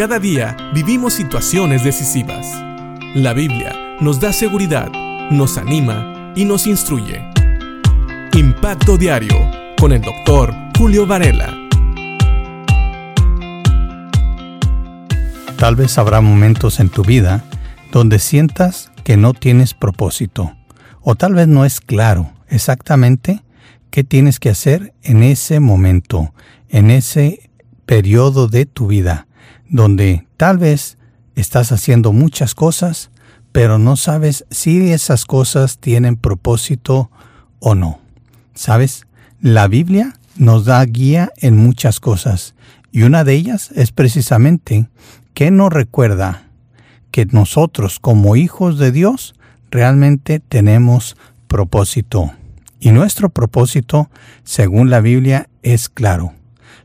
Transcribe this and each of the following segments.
Cada día vivimos situaciones decisivas. La Biblia nos da seguridad, nos anima y nos instruye. Impacto Diario con el doctor Julio Varela. Tal vez habrá momentos en tu vida donde sientas que no tienes propósito, o tal vez no es claro exactamente qué tienes que hacer en ese momento, en ese periodo de tu vida, donde tal vez estás haciendo muchas cosas, pero no sabes si esas cosas tienen propósito o no. ¿Sabes? La Biblia nos da guía en muchas cosas, y una de ellas es precisamente que nos recuerda que nosotros como hijos de Dios realmente tenemos propósito. Y nuestro propósito, según la Biblia, es claro.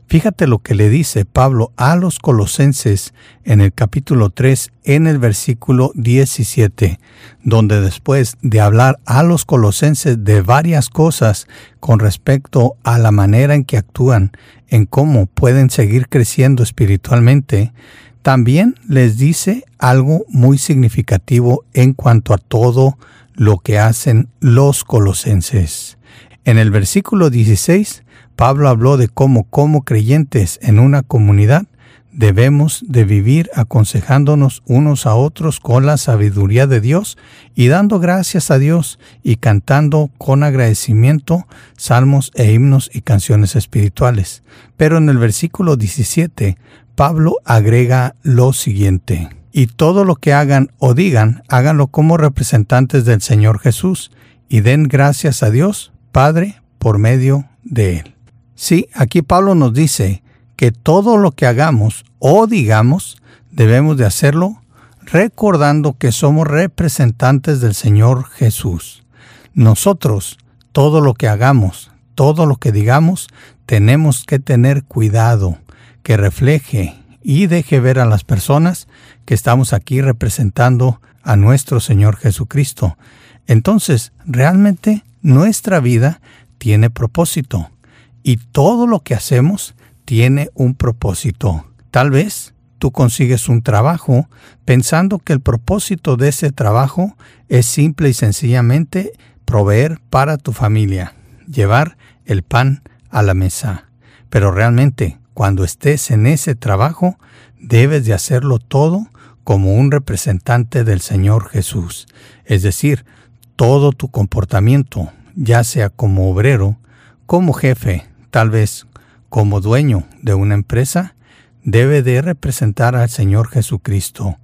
Fíjate lo que le dice Pablo a los colosenses en el capítulo 3, en el versículo 17, donde después de hablar a los colosenses de varias cosas con respecto a la manera en que actúan, en cómo pueden seguir creciendo espiritualmente, también les dice algo muy significativo en cuanto a todo lo que hacen los colosenses. En el versículo 16, Pablo habló de cómo como creyentes en una comunidad debemos de vivir aconsejándonos unos a otros con la sabiduría de Dios y dando gracias a Dios y cantando con agradecimiento salmos e himnos y canciones espirituales. Pero en el versículo 17, Pablo agrega lo siguiente, y todo lo que hagan o digan, háganlo como representantes del Señor Jesús, y den gracias a Dios, Padre, por medio de Él. Sí, aquí Pablo nos dice que todo lo que hagamos o digamos, debemos de hacerlo recordando que somos representantes del Señor Jesús. Nosotros, todo lo que hagamos, todo lo que digamos, tenemos que tener cuidado que refleje y deje ver a las personas que estamos aquí representando a nuestro Señor Jesucristo. Entonces, realmente nuestra vida tiene propósito y todo lo que hacemos tiene un propósito. Tal vez tú consigues un trabajo pensando que el propósito de ese trabajo es simple y sencillamente proveer para tu familia, llevar el pan a la mesa. Pero realmente cuando estés en ese trabajo, debes de hacerlo todo como un representante del Señor Jesús. Es decir, todo tu comportamiento, ya sea como obrero, como jefe, tal vez como dueño de una empresa, debe de representar al Señor Jesucristo.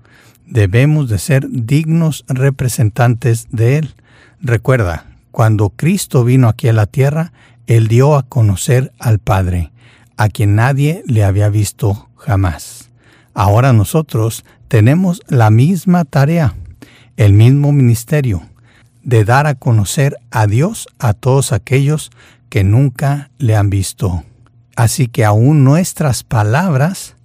Debemos de ser dignos representantes de Él. Recuerda, cuando Cristo vino aquí a la tierra, Él dio a conocer al Padre a quien nadie le había visto jamás. Ahora nosotros tenemos la misma tarea, el mismo ministerio, de dar a conocer a Dios a todos aquellos que nunca le han visto. Así que aún nuestras palabras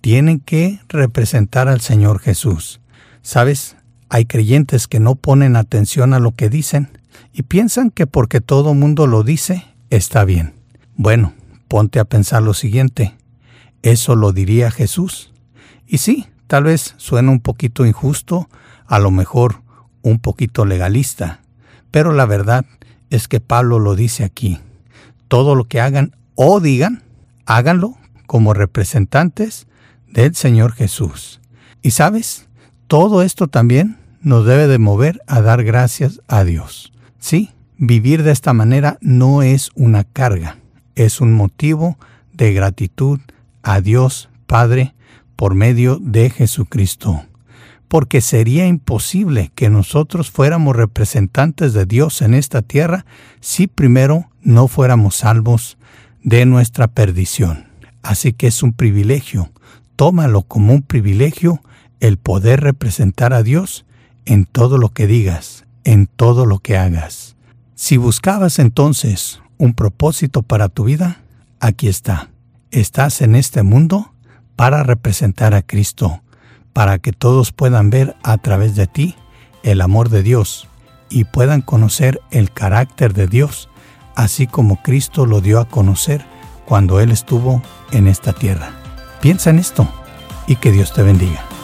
tienen que representar al Señor Jesús. ¿Sabes? Hay creyentes que no ponen atención a lo que dicen y piensan que porque todo mundo lo dice, está bien. Bueno, Ponte a pensar lo siguiente. ¿Eso lo diría Jesús? Y sí, tal vez suena un poquito injusto, a lo mejor un poquito legalista, pero la verdad es que Pablo lo dice aquí. Todo lo que hagan o digan, háganlo como representantes del Señor Jesús. Y sabes, todo esto también nos debe de mover a dar gracias a Dios. Sí, vivir de esta manera no es una carga, es un motivo de gratitud a Dios Padre por medio de Jesucristo, porque sería imposible que nosotros fuéramos representantes de Dios en esta tierra si primero no fuéramos salvos de nuestra perdición. Así que es un privilegio, tómalo como un privilegio el poder representar a Dios en todo lo que digas, en todo lo que hagas. Si buscabas entonces un propósito para tu vida, aquí está. Estás en este mundo para representar a Cristo, para que todos puedan ver a través de ti el amor de Dios y puedan conocer el carácter de Dios, así como Cristo lo dio a conocer cuando Él estuvo en esta tierra. Piensa en esto. y que Dios te bendiga.